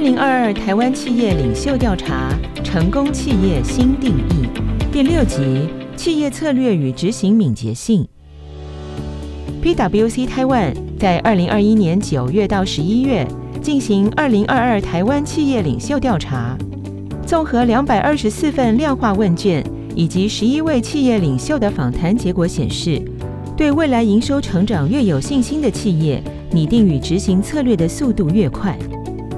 二零二二台湾企业领袖调查：成功企业新定义第六集：企业策略与执行敏捷性。PwC Taiwan 在二零二一年九月到十一月进行二零二二台湾企业领袖调查，综合两百二十四份量化问卷以及十一位企业领袖的访谈结果显示，对未来营收成长越有信心的企业，拟定与执行策略的速度越快。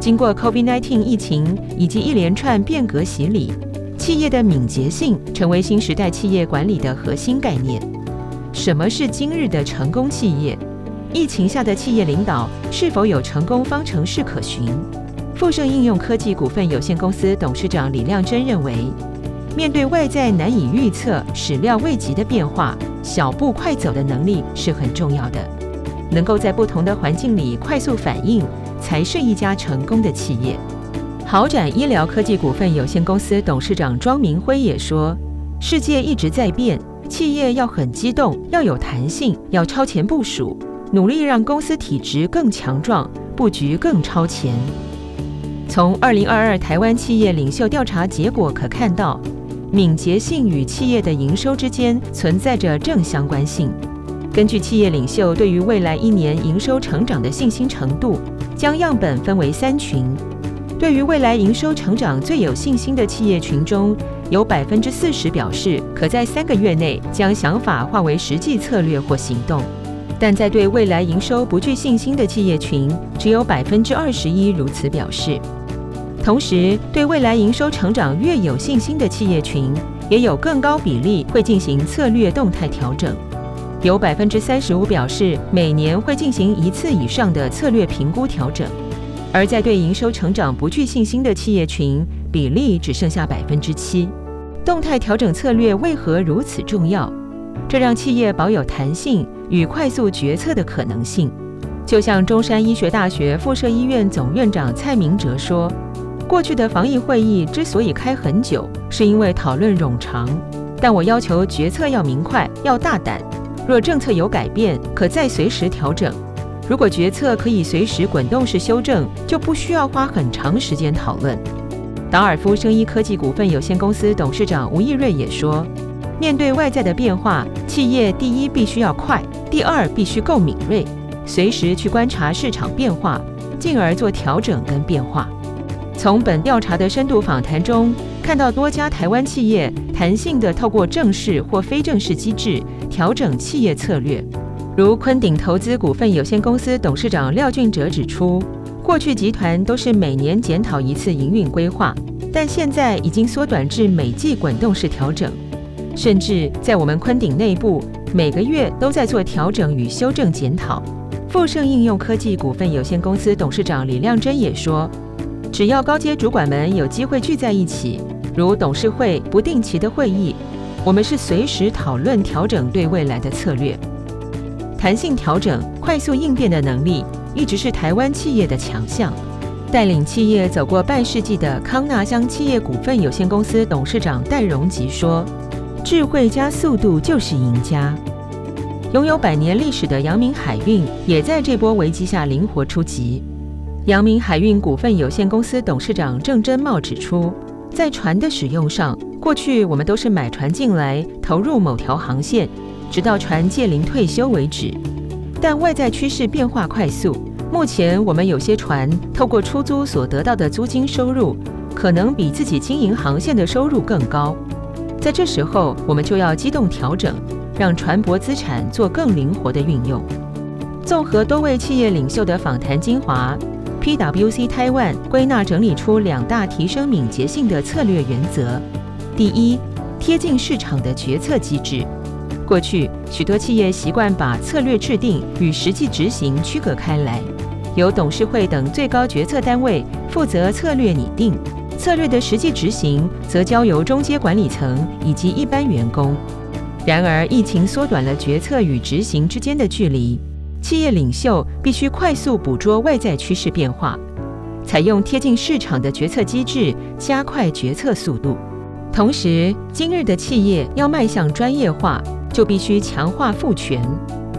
经过 COVID-19 疫情以及一连串变革洗礼，企业的敏捷性成为新时代企业管理的核心概念。什么是今日的成功企业？疫情下的企业领导是否有成功方程式可循？富盛应用科技股份有限公司董事长李亮珍认为，面对外在难以预测、始料未及的变化，小步快走的能力是很重要的。能够在不同的环境里快速反应。才是一家成功的企业。豪展医疗科技股份有限公司董事长庄明辉也说：“世界一直在变，企业要很机动，要有弹性，要超前部署，努力让公司体质更强壮，布局更超前。”从二零二二台湾企业领袖调查结果可看到，敏捷性与企业的营收之间存在着正相关性。根据企业领袖对于未来一年营收成长的信心程度。将样本分为三群，对于未来营收成长最有信心的企业群中，有百分之四十表示可在三个月内将想法化为实际策略或行动，但在对未来营收不具信心的企业群，只有百分之二十一如此表示。同时，对未来营收成长越有信心的企业群，也有更高比例会进行策略动态调整。有百分之三十五表示每年会进行一次以上的策略评估调整，而在对营收成长不具信心的企业群，比例只剩下百分之七。动态调整策略为何如此重要？这让企业保有弹性与快速决策的可能性。就像中山医学大学附设医院总院长蔡明哲说：“过去的防疫会议之所以开很久，是因为讨论冗长，但我要求决策要明快，要大胆。”若政策有改变，可再随时调整；如果决策可以随时滚动式修正，就不需要花很长时间讨论。达尔夫生医科技股份有限公司董事长吴益瑞也说：“面对外在的变化，企业第一必须要快，第二必须够敏锐，随时去观察市场变化，进而做调整跟变化。”从本调查的深度访谈中，看到多家台湾企业弹性地透过正式或非正式机制调整企业策略，如昆鼎投资股份有限公司董事长廖俊哲指出，过去集团都是每年检讨一次营运规划，但现在已经缩短至每季滚动式调整，甚至在我们昆鼎内部，每个月都在做调整与修正检讨。富盛应用科技股份有限公司董事长李亮珍也说。只要高阶主管们有机会聚在一起，如董事会不定期的会议，我们是随时讨论调整对未来的策略。弹性调整、快速应变的能力，一直是台湾企业的强项。带领企业走过半世纪的康纳香企业股份有限公司董事长戴荣吉说：“智慧加速度就是赢家。”拥有百年历史的阳明海运也在这波危机下灵活出击。阳明海运股份有限公司董事长郑贞茂指出，在船的使用上，过去我们都是买船进来，投入某条航线，直到船届龄退休为止。但外在趋势变化快速，目前我们有些船透过出租所得到的租金收入，可能比自己经营航线的收入更高。在这时候，我们就要机动调整，让船舶资产做更灵活的运用。综合多位企业领袖的访谈精华。PwC Taiwan 归纳整理出两大提升敏捷性的策略原则：第一，贴近市场的决策机制。过去许多企业习惯把策略制定与实际执行区隔开来，由董事会等最高决策单位负责策略拟定，策略的实际执行则交由中阶管理层以及一般员工。然而，疫情缩短了决策与执行之间的距离。企业领袖必须快速捕捉外在趋势变化，采用贴近市场的决策机制，加快决策速度。同时，今日的企业要迈向专业化，就必须强化赋权，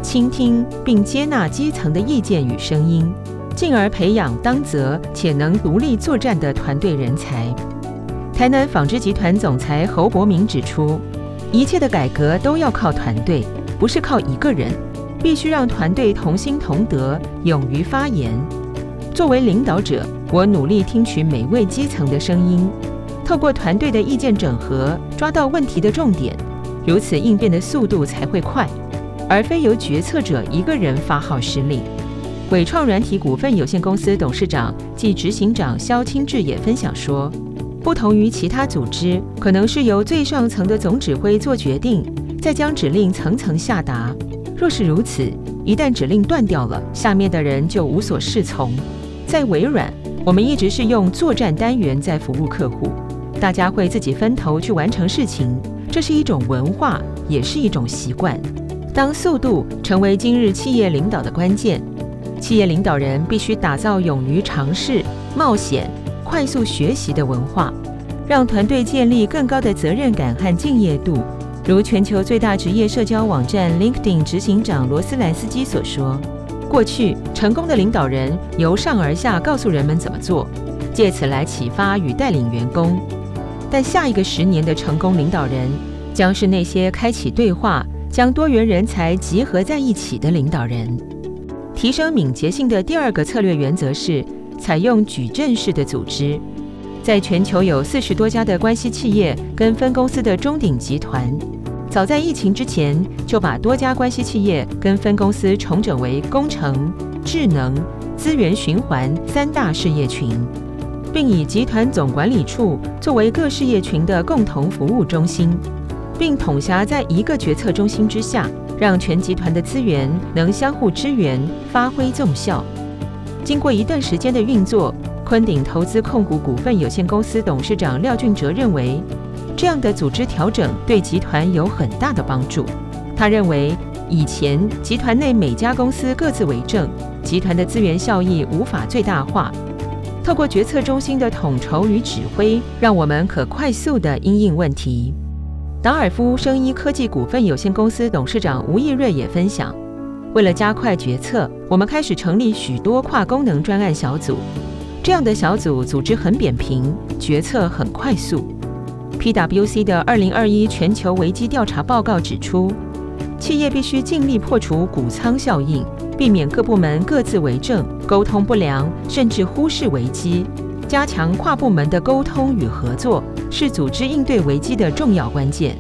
倾听并接纳基层的意见与声音，进而培养当责且能独立作战的团队人才。台南纺织集团总裁侯伯明指出，一切的改革都要靠团队，不是靠一个人，必须让团队同心同德，勇于发言。作为领导者，我努力听取每位基层的声音，透过团队的意见整合，抓到问题的重点，如此应变的速度才会快，而非由决策者一个人发号施令。纬创软体股份有限公司董事长暨执行长萧清志也分享说，不同于其他组织，可能是由最上层的总指挥做决定，再将指令层层下达。若是如此，一旦指令断掉了，下面的人就无所适从。在微软，我们一直是用作战单元在服务客户，大家会自己分头去完成事情，这是一种文化，也是一种习惯。当速度成为今日企业领导的关键，企业领导人必须打造勇于尝试、冒险、快速学习的文化，让团队建立更高的责任感和敬业度。如全球最大职业社交网站 LinkedIn 执行长罗斯莱斯基所说。过去成功的领导人由上而下告诉人们怎么做，借此来启发与带领员工。但下一个十年的成功领导人将是那些开启对话、将多元人才集合在一起的领导人。提升敏捷性的第二个策略原则是采用矩阵式的组织。在全球有四十多家的关系企业跟分公司的中鼎集团。早在疫情之前，就把多家关系企业跟分公司重整为工程、智能、资源循环三大事业群，并以集团总管理处作为各事业群的共同服务中心，并统辖在一个决策中心之下，让全集团的资源能相互支援，发挥综效。经过一段时间的运作，昆鼎投资控股股份有限公司董事长廖俊哲认为。这样的组织调整对集团有很大的帮助。他认为，以前集团内每家公司各自为政，集团的资源效益无法最大化。透过决策中心的统筹与指挥，让我们可快速地因应问题。达尔夫生医科技股份有限公司董事长吴义瑞也分享，为了加快决策，我们开始成立许多跨功能专案小组。这样的小组组织很扁平，决策很快速。PwC 的二零二一全球危机调查报告指出，企业必须尽力破除谷仓效应，避免各部门各自为政、沟通不良，甚至忽视危机。加强跨部门的沟通与合作，是组织应对危机的重要关键。